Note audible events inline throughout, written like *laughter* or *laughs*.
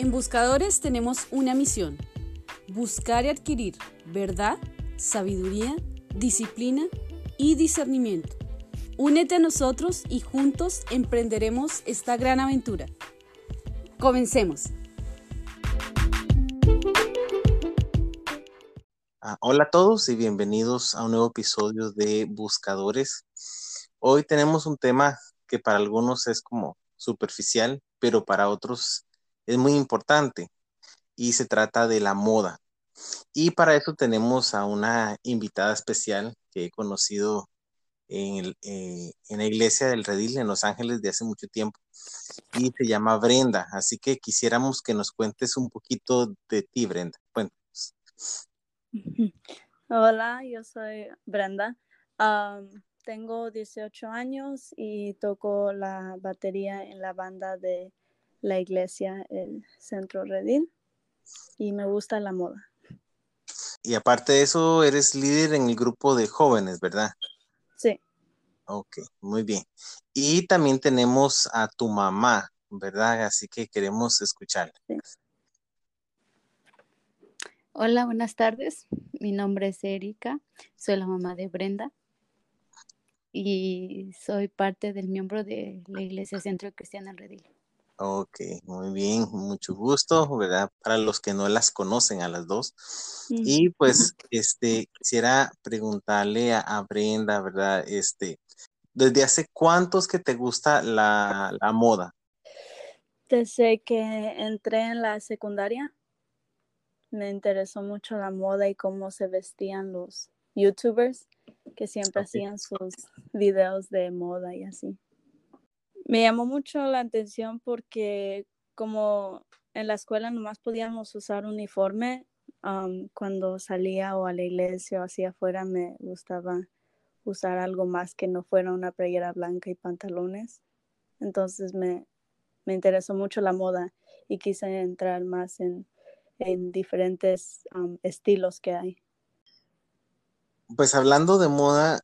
En Buscadores tenemos una misión, buscar y adquirir verdad, sabiduría, disciplina y discernimiento. Únete a nosotros y juntos emprenderemos esta gran aventura. Comencemos. Ah, hola a todos y bienvenidos a un nuevo episodio de Buscadores. Hoy tenemos un tema que para algunos es como superficial, pero para otros es muy importante y se trata de la moda. Y para eso tenemos a una invitada especial que he conocido en, eh, en, la iglesia del Redil en Los Ángeles de hace mucho tiempo y se llama Brenda. Así que quisiéramos que nos cuentes un poquito de ti, Brenda. Cuéntanos. *laughs* Hola, yo soy Brenda. tengo 18 años y toco la batería en la banda de la iglesia, el Centro Redil, y me gusta la moda. Y aparte de eso, eres líder en el grupo de jóvenes, ¿verdad? Sí. Ok, muy bien. Y también tenemos a tu mamá, ¿verdad? Así que queremos escucharla. Hola, buenas tardes. Mi nombre es Erika, soy la mamá de Brenda y soy parte del miembro de la Iglesia Centro Cristiana Redil. Ok, muy bien, mucho gusto, ¿verdad? Para los que no las conocen a las dos. Y pues, este, quisiera preguntarle a, Brenda, ¿verdad? Este, ¿desde hace cuántos que te gusta la, la moda? Desde que entré en la secundaria, me interesó mucho la moda y cómo se vestían los youtubers que siempre hacían sus videos de moda y así. Me llamó mucho la atención porque como en la escuela nomás podíamos usar uniforme, cuando salía o a la iglesia o hacia afuera me gustaba usar algo más que no fuera una playera blanca y pantalones. Entonces me, me interesó mucho la moda y quise entrar más en, en diferentes estilos que hay. Pues hablando de moda,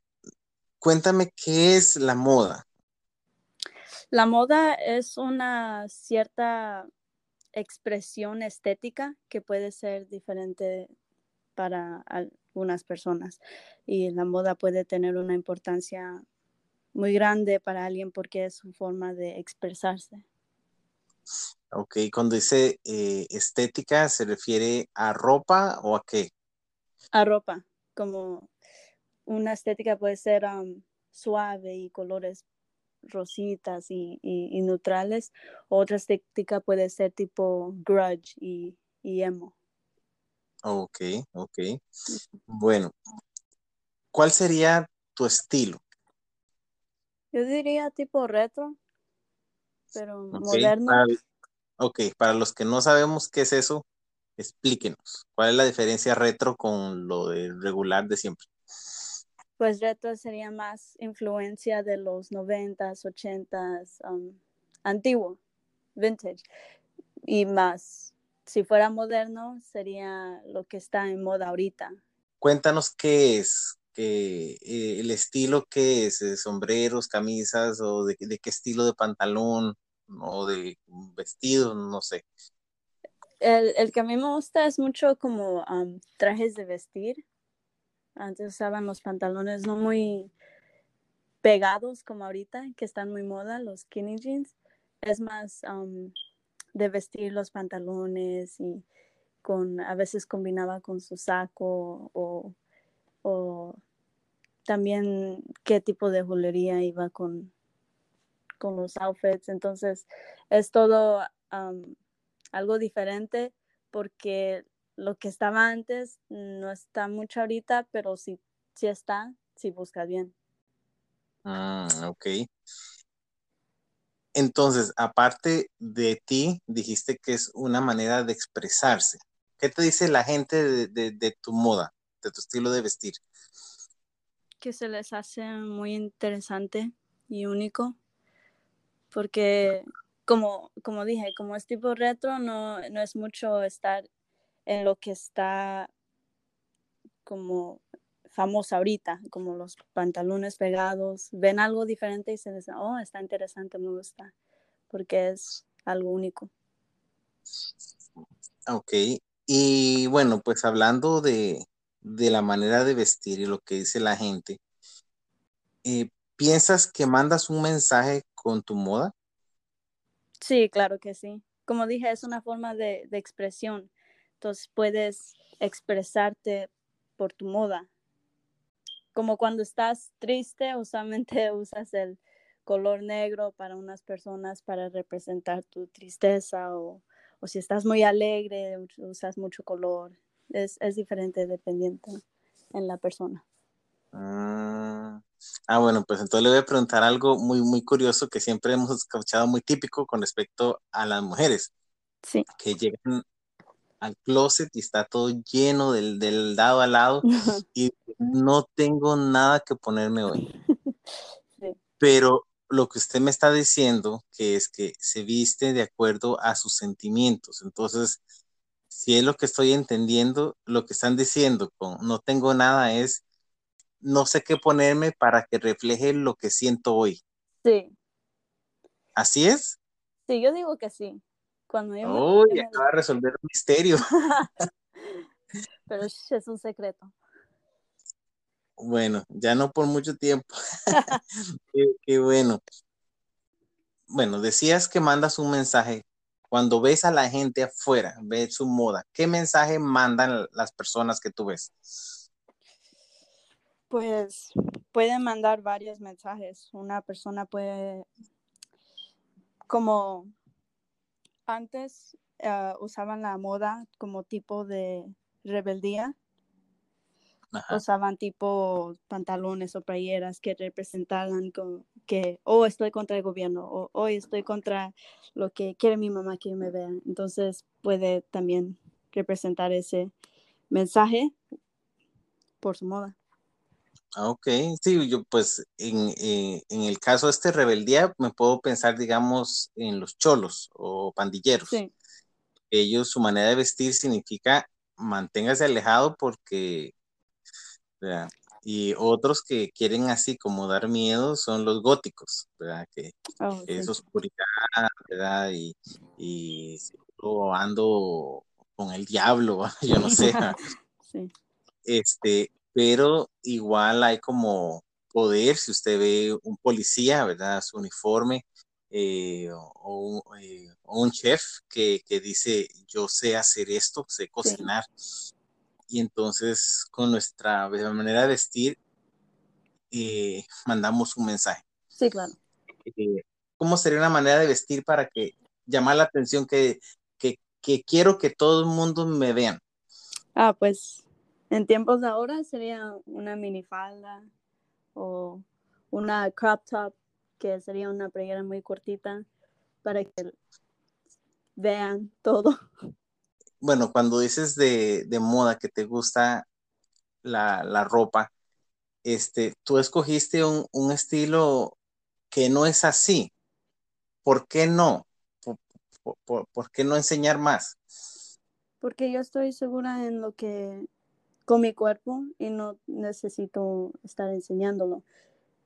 cuéntame qué es la moda. La moda es una cierta expresión estética que puede ser diferente para algunas personas y la moda puede tener una importancia muy grande para alguien porque es su forma de expresarse. Ok, cuando dice eh, estética, ¿se refiere a ropa o a qué? A ropa, como una estética puede ser suave y colores rositas y, neutrales. Otra estética puede ser tipo grudge y, emo. Ok, ok. Bueno, ¿cuál sería tu estilo? Yo diría tipo retro, pero moderno. ok, para los que no sabemos qué es eso, explíquenos. ¿Cuál es la diferencia retro con lo de regular de siempre? Pues retro sería más influencia de los noventas, ochentas, um, antiguo, vintage. Y más, si fuera moderno, sería lo que está en moda ahorita. Cuéntanos qué es, qué, eh, el estilo que es, sombreros, camisas o de, qué estilo de pantalón o de vestido, no sé. El, el, que a mí me gusta es mucho como um, trajes de vestir, antes usaban los pantalones no muy pegados como ahorita, que están muy moda, los skinny jeans. Es más um, de vestir los pantalones y con, a veces combinaba con su saco o, también qué tipo de joyería iba con, con los outfits. Entonces es todo um, algo diferente porque lo que estaba antes no está mucho ahorita, pero sí, sí está, si busca bien. Ah, ok. Entonces, aparte de ti, dijiste que es una manera de expresarse. ¿Qué te dice la gente de, tu moda, de tu estilo de vestir? Que se les hace muy interesante y único, porque como, como dije, como es tipo retro, no, no es mucho estar en lo que está como famosa ahorita, como los pantalones pegados, ven algo diferente y se dicen, oh, está interesante, me gusta, porque es algo único. Ok, y bueno, pues hablando de, de la manera de vestir y lo que dice la gente, eh, ¿piensas que mandas un mensaje con tu moda? Sí, claro que sí. Como dije, es una forma de, de expresión. Entonces puedes expresarte por tu moda. Como cuando estás triste, usualmente *laughs* usas el color negro para unas personas para representar tu tristeza o, o si estás muy alegre, usas mucho color. Es, es diferente dependiendo en la persona. Ah, ah, bueno, pues entonces le voy a preguntar algo muy, muy curioso que siempre hemos escuchado muy típico con respecto a las mujeres. Sí. Que llegan al closet y está todo lleno del, del lado a lado *laughs* y no tengo nada que ponerme hoy. *laughs* Sí. Pero lo que usted me está diciendo, que es que se viste de acuerdo a sus sentimientos. Entonces, si es lo que estoy entendiendo, lo que están diciendo con no tengo nada es no sé qué ponerme para que refleje lo que siento hoy. Sí, ¿Así es? sí, yo digo que sí. Cuando yo me- yo me- acaba de resolver un misterio. *laughs* Pero es un secreto. Bueno, ya no por mucho tiempo. *laughs* *laughs* qué, qué bueno. Bueno, decías que mandas un mensaje. Cuando ves a la gente afuera, ves su moda, ¿qué mensaje mandan las personas que tú ves? Pues pueden mandar varios mensajes. Una persona puede, como antes eh, usaban la moda como tipo de rebeldía, Ajá. usaban tipo pantalones o playeras que representaran como que oh estoy contra el gobierno o hoy estoy contra lo que quiere mi mamá que me vea. Entonces puede también representar ese mensaje por su moda. Ah, Ok, sí, yo pues en, eh, en el caso de este rebeldía me puedo pensar, digamos, en los cholos o pandilleros. Sí, Ellos, su manera de vestir significa manténgase alejado porque, ¿verdad? Y otros que quieren así como dar miedo son los góticos, ¿verdad? Que oh, que es sí. oscuridad, ¿verdad? Y, y ando con el diablo, *laughs* yo no sé, *laughs* sí, este, pero igual hay como poder, si usted ve un policía, ¿verdad? Su uniforme, eh, o, o un, eh, o un chef que, que dice, yo sé hacer esto, sé cocinar. Y entonces con nuestra manera de vestir, eh, mandamos un mensaje. sí, claro. Eh, ¿Cómo sería una manera de vestir para que llamar la atención que, que, que quiero que todo el mundo me vean? Ah, pues en tiempos de ahora sería una minifalda o una crop top, que sería una playera muy cortita para que vean todo. Bueno, cuando dices de, de moda que te gusta la, la ropa, este, tú escogiste un, un estilo que no es así. ¿Por qué no? ¿Por, por- por- por qué no enseñar más? Porque yo estoy segura en lo que con mi cuerpo y no necesito estar enseñándolo.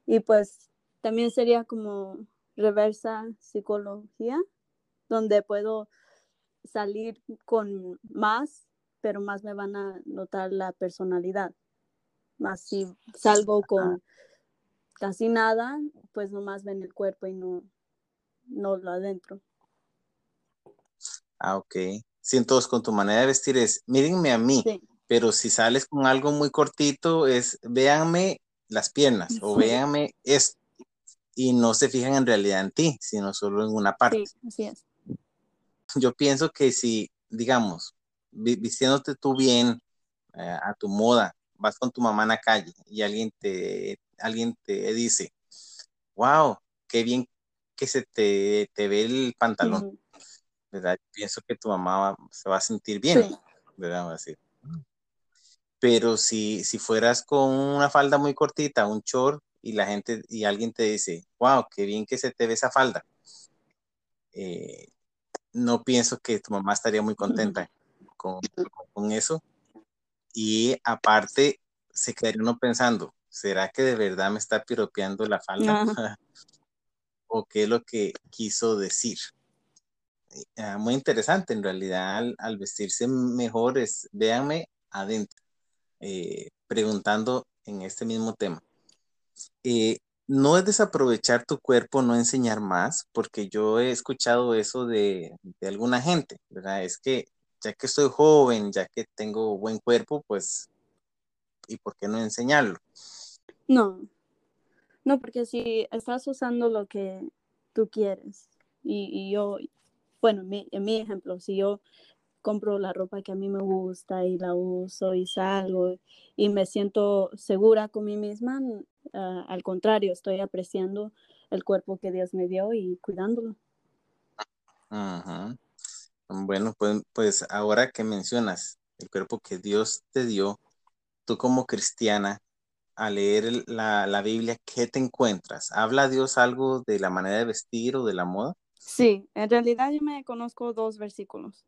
Y pues también sería como reversa psicología, donde puedo salir con más, pero más me van a notar la personalidad. Más si salgo con casi nada, pues nomás ven el cuerpo y no, no lo adentro. Ah, ok. Sí, entonces con tu manera de vestir es, mírenme a mí, Sí, pero si sales con algo muy cortito es, véanme las piernas o véanme esto. Y no se fijan en realidad en ti, sino solo en una parte. sí, así es. Yo pienso que si, digamos, vi- vistiéndote tú bien, eh, a tu moda, vas con tu mamá en la calle y alguien te, alguien te dice, wow, qué bien que se te, te ve el pantalón, Ujú. ¿verdad? Pienso que tu mamá va- se va a sentir bien, Sí, ¿verdad? Va a decir. Pero si, si fueras con una falda muy cortita, un short, y la gente, y alguien te dice, wow, qué bien que se te ve esa falda, eh, no pienso que tu mamá estaría muy contenta con, con eso. Y aparte, se quedaría uno pensando, ¿será que de verdad me está piropeando la falda? Ajá. *laughs* ¿O qué es lo que quiso decir? ah, muy interesante en realidad al, vestirse mejor es, véanme adentro, eh, preguntando en este mismo tema. Eh, no es desaprovechar tu cuerpo, no enseñar más, porque yo he escuchado eso de, alguna gente, ¿verdad? Es que ya que estoy joven, ya que tengo buen cuerpo, pues, ¿y por qué no enseñarlo? No, no, porque si estás usando lo que tú quieres y, yo, bueno, en mi ejemplo, si yo compro la ropa que a mí me gusta y la uso y salgo y me siento segura con mí misma, ah, al contrario, estoy apreciando el cuerpo que Dios me dio y cuidándolo. Bueno, pues, pues ahora que mencionas el cuerpo que Dios te dio, tú como cristiana, al leer la, la, Biblia, ¿qué te encuentras? ¿Habla Dios algo de la manera de vestir o de la moda? Sí, en realidad yo me conozco dos versículos.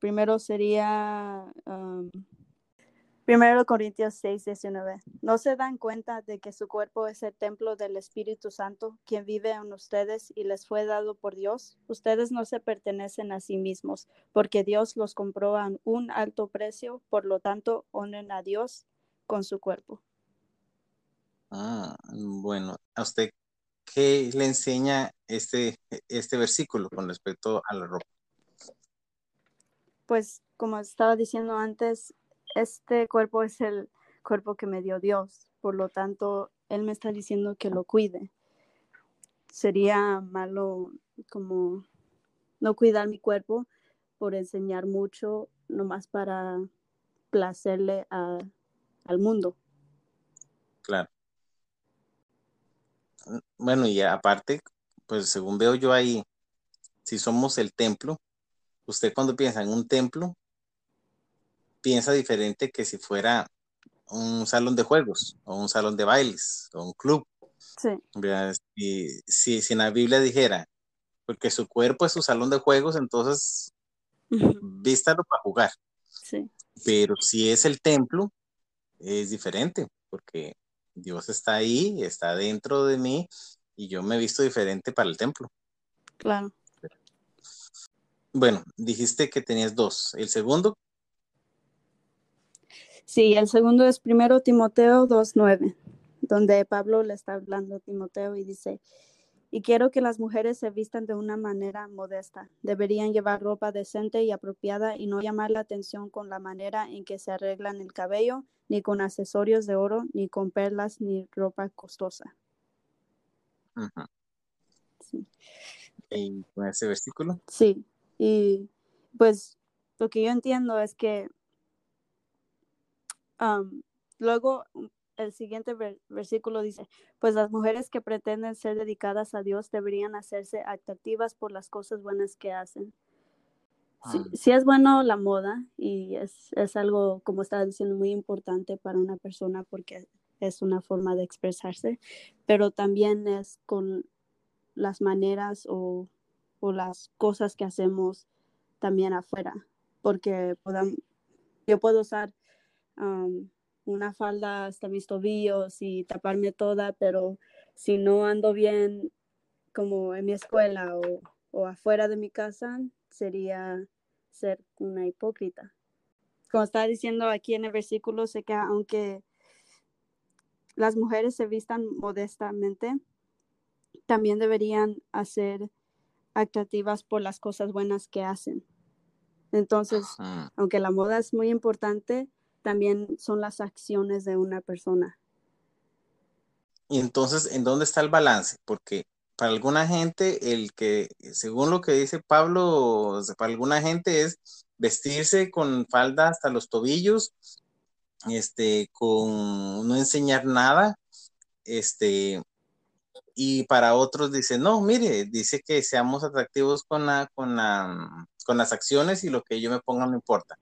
Primero sería Primero Corintios 6, 19. ¿No se dan cuenta de que su cuerpo es el templo del Espíritu Santo, quien vive en ustedes y les fue dado por Dios? Ustedes no se pertenecen a sí mismos, porque Dios los compró a un alto precio, por lo tanto, honren a Dios con su cuerpo. Ah, bueno, ¿a usted qué le enseña este, este versículo con respecto a la ropa? Pues como estaba diciendo antes, este cuerpo es el cuerpo que me dio Dios, por lo tanto, Él me está diciendo que lo cuide. Sería malo como no cuidar mi cuerpo por enseñar mucho, nomás para placerle al mundo. Claro. Bueno, y aparte, pues según veo yo ahí, si somos el templo, usted cuando piensa en un templo, piensa diferente que si fuera un salón de juegos o un salón de bailes o un club. Sí. Y si, si en la Biblia dijera, porque su cuerpo es su salón de juegos, entonces vístalo para jugar. Sí. Pero si es el templo, es diferente, porque Dios está ahí, está dentro de mí y yo me he visto diferente para el templo. Claro. Bueno, dijiste que tenías dos. ¿El segundo? Sí, el segundo es primero Timoteo 2.9, donde Pablo le está hablando a Timoteo y dice, y quiero que las mujeres se vistan de una manera modesta. Deberían llevar ropa decente y apropiada y no llamar la atención con la manera en que se arreglan el cabello, ni con accesorios de oro, ni con perlas, ni ropa costosa. sí. ¿Y con ese versículo? Sí, y pues lo que yo entiendo es que luego el siguiente versículo dice, pues las mujeres que pretenden ser dedicadas a Dios deberían hacerse atractivas por las cosas buenas que hacen. Sí, ah. es bueno la moda y es, es, algo, como estaba diciendo, muy importante para una persona porque es una forma de expresarse, pero también es con las maneras o, las cosas que hacemos también afuera, porque yo puedo usar una falda hasta mis tobillos y taparme toda, pero si no ando bien como en mi escuela o, o afuera de mi casa, sería ser una hipócrita. Como está diciendo aquí en el versículo, sé que aunque las mujeres se vistan modestamente, también deberían hacer atractivas por las cosas buenas que hacen. Entonces, aunque la moda es muy importante, también son las acciones de una persona. Y entonces, ¿en dónde está el balance? Porque para alguna gente, el que, según lo que dice Pablo, para alguna gente es vestirse con falda hasta los tobillos, este, con no enseñar nada, este, y para otros dice, no, mire, dice que seamos atractivos con la, con la, con las acciones y lo que yo me ponga no importa.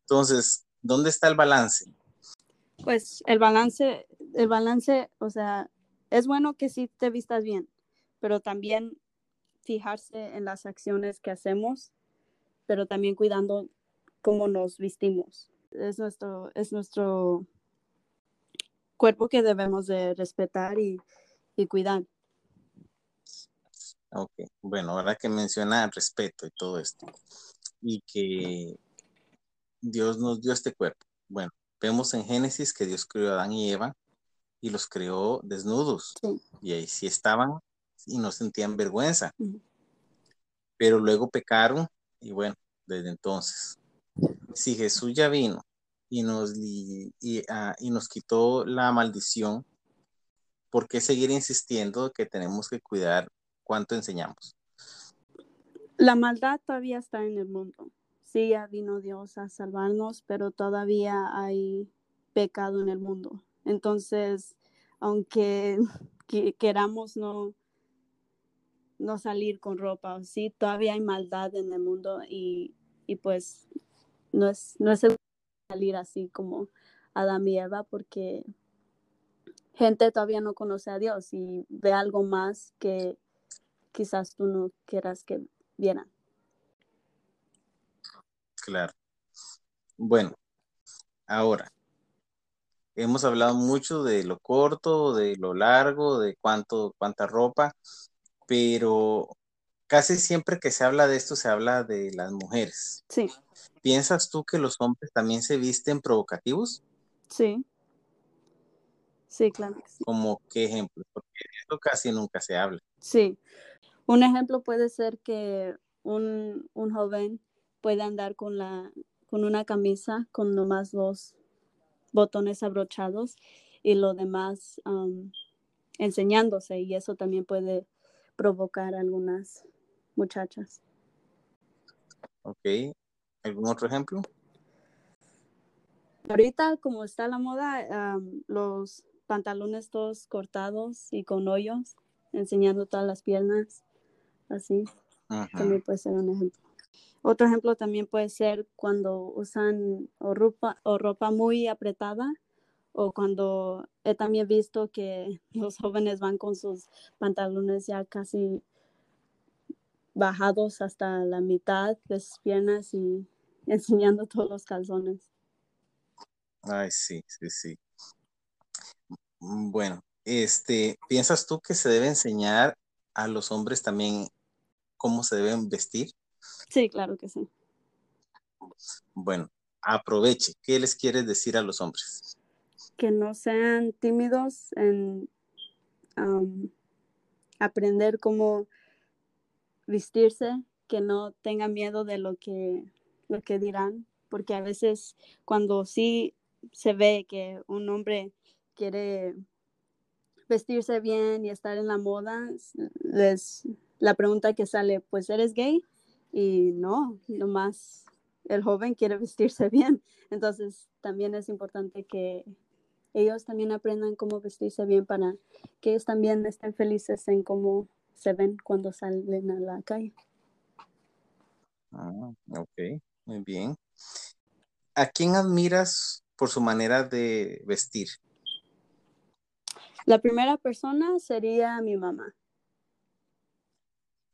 Entonces, ¿Dónde está el balance? Pues el balance, el balance, o sea, es bueno que sí te vistas bien, pero también fijarse en las acciones que hacemos, pero también cuidando cómo nos vistimos. Es nuestro, es nuestro cuerpo que debemos de respetar y, y cuidar. Ok, bueno, ahora que menciona respeto y todo esto, y que Dios nos dio este cuerpo. Bueno, vemos en Génesis que Dios creó a Adán y Eva y los creó desnudos. Y ahí sí estaban y no sentían vergüenza. Pero luego pecaron y bueno, desde entonces. Si Jesús ya vino y nos, ah, y, nos quitó la maldición, ¿por qué seguir insistiendo que tenemos que cuidar cuánto enseñamos? La maldad todavía está en el mundo. Sí, ya vino Dios a salvarnos, pero todavía hay pecado en el mundo. Entonces, aunque *laughs* queramos no, no salir con ropa, sí, todavía hay maldad en el mundo y, y pues no es, no es salir así como Adán y Eva porque gente todavía no conoce a Dios y ve algo más que quizás tú no quieras que vieran. Claro. Bueno, ahora, hemos hablado mucho de lo corto, de lo largo, de cuánto, cuánta ropa, pero casi siempre que se habla de esto se habla de las mujeres. Sí. ¿Piensas tú que los hombres también se visten provocativos? Sí. Sí, claro. ¿Como qué ejemplo? Porque esto casi nunca se habla. Sí. Un ejemplo puede ser que un, joven pueda andar con, la, con una camisa con nomás dos botones abrochados y lo demás enseñándose y eso también puede provocar algunas muchachas. Ok, ¿Algún otro ejemplo? Ahorita, como está la moda, los pantalones todos cortados y con hoyos, enseñando todas las piernas, así, también puede ser un ejemplo. Otro ejemplo también puede ser cuando usan o ropa, o ropa muy apretada o cuando he también visto que *laughs* los jóvenes van con sus pantalones ya casi bajados hasta la mitad de sus piernas y *laughs* enseñando todos los calzones. Ay, sí, sí, sí. Bueno, este, ¿piensas tú que se debe enseñar a los hombres también cómo se deben vestir? Sí, claro que sí. Bueno, aproveche. ¿Qué les quieres decir a los hombres? Que no sean tímidos en aprender cómo vestirse, que no tengan miedo de lo que, lo que dirán, porque a veces cuando sí se ve que un hombre quiere vestirse bien y estar en la moda, les, la pregunta que sale, pues eres gay y no, nomás el joven quiere *laughs* vestirse bien. Entonces también es importante que ellos también aprendan cómo vestirse bien para que ellos también estén felices en cómo se ven cuando salen a la calle. Ah, ok, muy bien. ¿A quién admiras por su manera de vestir? La primera persona sería mi mamá.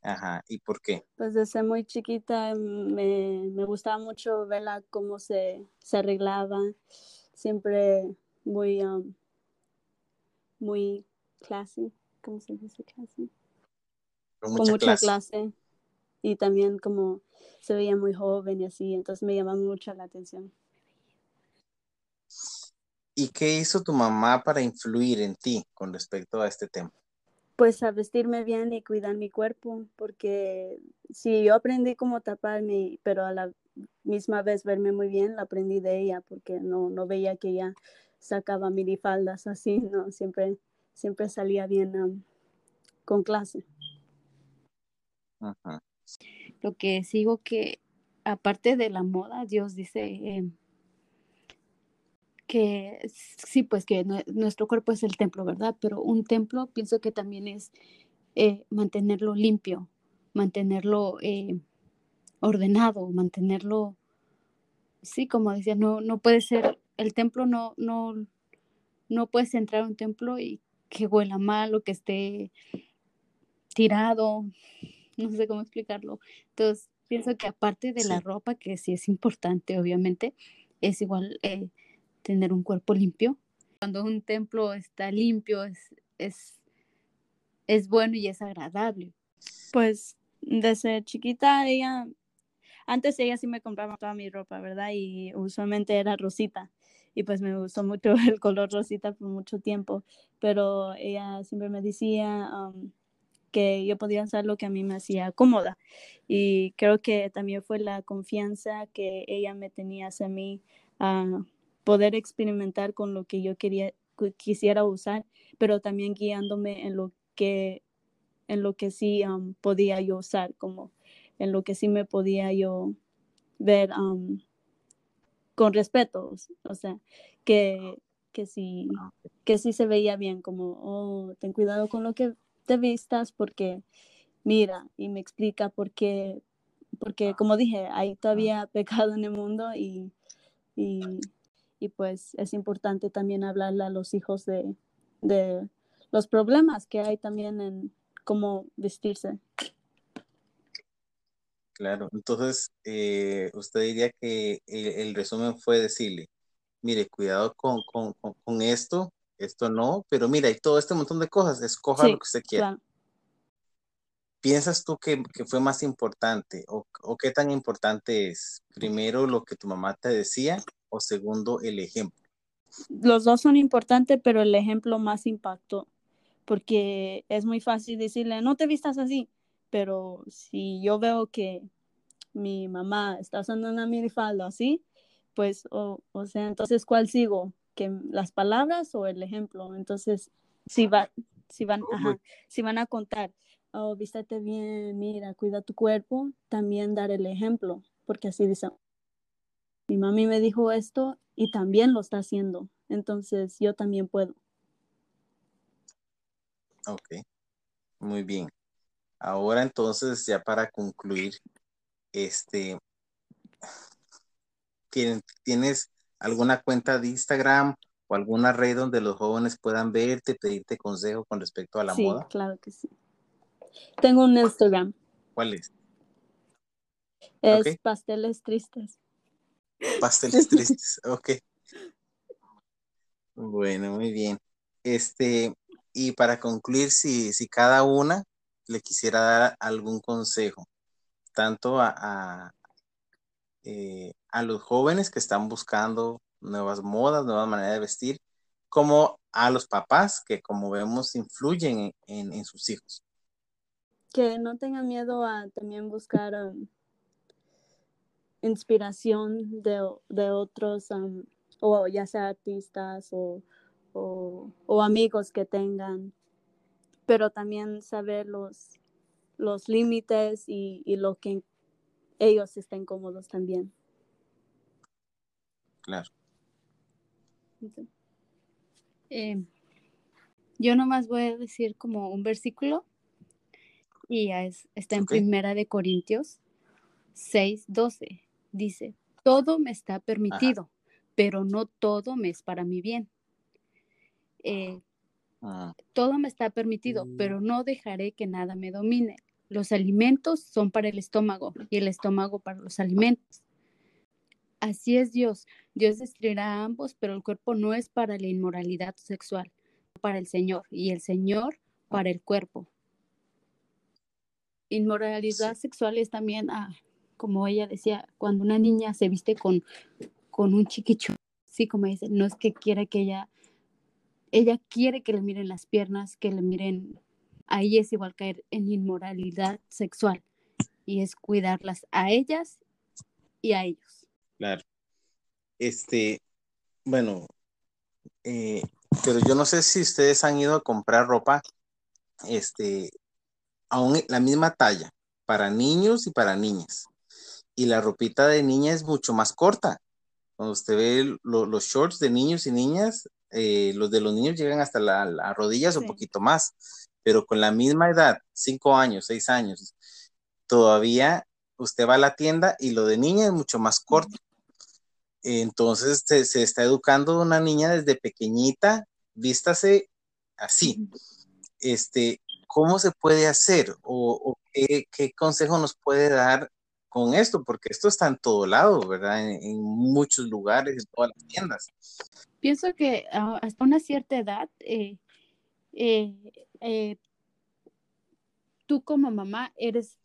Ajá, ¿y por qué? Pues desde muy chiquita me, gustaba mucho verla cómo se, arreglaba, siempre muy, um, muy classy, ¿cómo se dice classy? con mucha, clase. Y también como se veía muy joven y así, entonces me llamaba mucho la atención. ¿Y qué hizo tu mamá para influir en ti con respecto a este tema? Pues a vestirme bien y cuidar mi cuerpo, porque si yo aprendí cómo taparme, pero a la misma vez verme muy bien, la aprendí de ella, porque no, no veía que ella sacaba minifaldas así, no, siempre, siempre salía bien con clase. Lo que sigo que, aparte de la moda, Dios dice eh, que sí, pues que nuestro cuerpo es el templo, ¿verdad? Pero un templo pienso que también es eh, mantenerlo limpio, mantenerlo eh, ordenado, mantenerlo, sí, como decía, no, no puede ser, el templo no, no, no puedes entrar a un templo y que huela mal o que esté tirado, no sé cómo explicarlo. Entonces, pienso que aparte de la ropa, que sí es importante, obviamente, es igual eh, tener un cuerpo limpio. Cuando un templo está limpio, es, es, es bueno y es agradable. Pues desde chiquita ella, antes ella sí me compraba toda mi ropa, ¿verdad? Y usualmente era rosita. Y pues me gustó mucho *laughs* el color rosita por mucho tiempo. Pero ella siempre me decía um, que yo podía hacer lo que a mí me hacía cómoda. Y creo que también fue la confianza que ella me tenía hacia mí a poder experimentar con lo que yo quería, quisiera usar, pero también guiándome en lo que en lo que sí um, podía yo usar, como en lo que sí me podía yo ver um, con respeto, o sea, que, que, sí, que sí se veía bien, como, oh, ten cuidado con lo que te vistas porque, mira, y me explica por qué, porque como dije, hay todavía pecado en el mundo y, y, y pues es importante también hablarle a los hijos de, de los problemas que hay también en, cómo vestirse. Claro, entonces eh, usted diría que el, resumen fue decirle, mire, cuidado con, esto, esto no, pero mira, hay todo este montón de cosas, escoja lo que usted quiera. ¿Piensas tú que, fue más importante o, o, qué tan importante es? Primero lo que tu mamá te decía o segundo el ejemplo. Los dos son importantes, pero el ejemplo más impactó porque es muy fácil decirle, no te vistas así, pero si yo veo que mi mamá está usando una minifalda así, pues, o, o sea, entonces, ¿cuál sigo? ¿Que las palabras o el ejemplo? Entonces, si, va, si, van, ajá, si van a contar, oh, vístate bien, mira, cuida tu cuerpo, también dar el ejemplo, porque así dicen, mi mami me dijo esto y también lo está haciendo, entonces yo también puedo. Ok, muy bien. Ahora entonces, ya para concluir, este, ¿tienes alguna cuenta de Instagram o alguna red donde los jóvenes puedan verte, pedirte consejo con respecto a la moda? Sí, claro que sí. Tengo un Instagram. ¿Cuál es? Es Pasteles Tristes. Pasteles *laughs* Tristes, ok. Bueno, muy bien. Este, y para concluir, si, si cada una le quisiera dar algún consejo, tanto a, eh, a, los jóvenes que están buscando nuevas modas, nuevas maneras de vestir, como a los papás que, como vemos, influyen en, sus hijos. Que no tengan miedo a también buscar um, inspiración de, otros, um, o ya sea artistas o o, amigos que tengan, pero también saber los, los límites y, lo que ellos estén cómodos también. Claro. Eh, yo nomás voy a decir como un versículo y está en Primera de Corintios 6, 12. Dice, todo me está permitido, pero no todo me es para mi bien. Eh, ah. todo me está permitido, mm. pero no dejaré que nada me domine. Los alimentos son para el estómago y el estómago para los alimentos. Así es Dios. Dios destruirá a ambos, pero el cuerpo no es para la inmoralidad sexual, para el Señor, y el Señor para el cuerpo. Inmoralidad sexual es también, ah, como ella decía, cuando una niña se viste con, con un chiquicho, sí, como dice, no es que quiera que ella ella quiere que le miren las piernas, que le miren, ahí es igual caer en inmoralidad sexual y es cuidarlas a ellas y a ellos. Claro. Este, bueno, eh, pero yo no sé si ustedes han ido a comprar ropa, este, aún la misma talla, para niños y para niñas. Y la ropita de niña es mucho más corta. Cuando usted ve los shorts de niños y niñas, eh, los de los niños llegan hasta las rodillas o un poquito más, pero con la misma edad, cinco años, seis años, todavía usted va a la tienda y lo de niña es mucho más corto. Entonces se, está educando una niña desde pequeñita, vístase así. Este, ¿Cómo se puede hacer o, qué, qué, consejo nos puede dar con esto? Porque esto está en todo lado, ¿verdad? En, muchos lugares, en todas las tiendas pienso que ah, hasta una cierta edad, eh, eh, eh, tú como mamá eres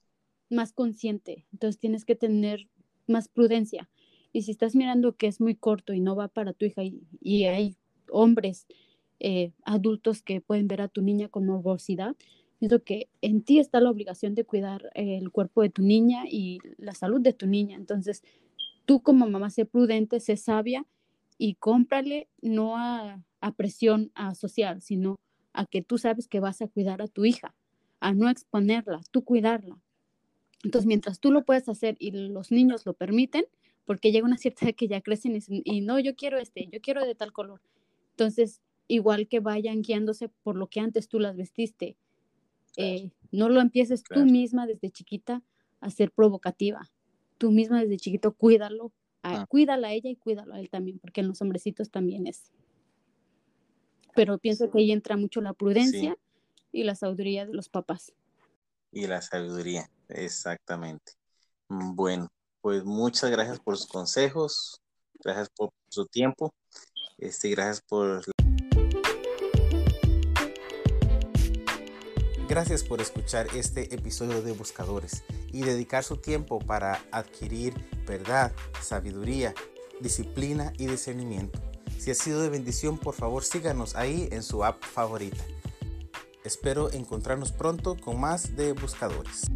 más consciente, entonces tienes que tener más prudencia. Y si estás mirando que es muy corto y no va para tu hija y, hay hombres eh, adultos que pueden ver a tu niña con morbosidad, Siento que en ti está la obligación de cuidar el cuerpo de tu niña y la salud de tu niña. Entonces, tú como mamá, sé prudente, sé sabia y cómprale no a, presión a social, sino a que tú sabes que vas a cuidar a tu hija, a no exponerla, tú cuidarla. Entonces, mientras tú lo puedes hacer y los niños lo permiten, porque llega una cierta edad que ya crecen y no, yo quiero este, yo quiero de tal color. Entonces, igual que vayan guiándose por lo que antes tú las vestiste, eh, no lo empieces tú misma desde chiquita a ser provocativa. Tú misma desde chiquito cuídalo, a, ah. cuídala a ella y cuídalo a él también, porque en los hombrecitos también es. Pero pienso que ahí entra mucho la prudencia y la sabiduría de los papás. Y la sabiduría, exactamente. Bueno, pues muchas gracias por sus consejos, gracias por su tiempo, este, gracias por Gracias por escuchar este episodio de Buscadores y dedicar su tiempo para adquirir verdad, sabiduría, disciplina y discernimiento. Si ha sido de bendición, por favor síganos ahí en su app favorita. Espero encontrarnos pronto con más de Buscadores.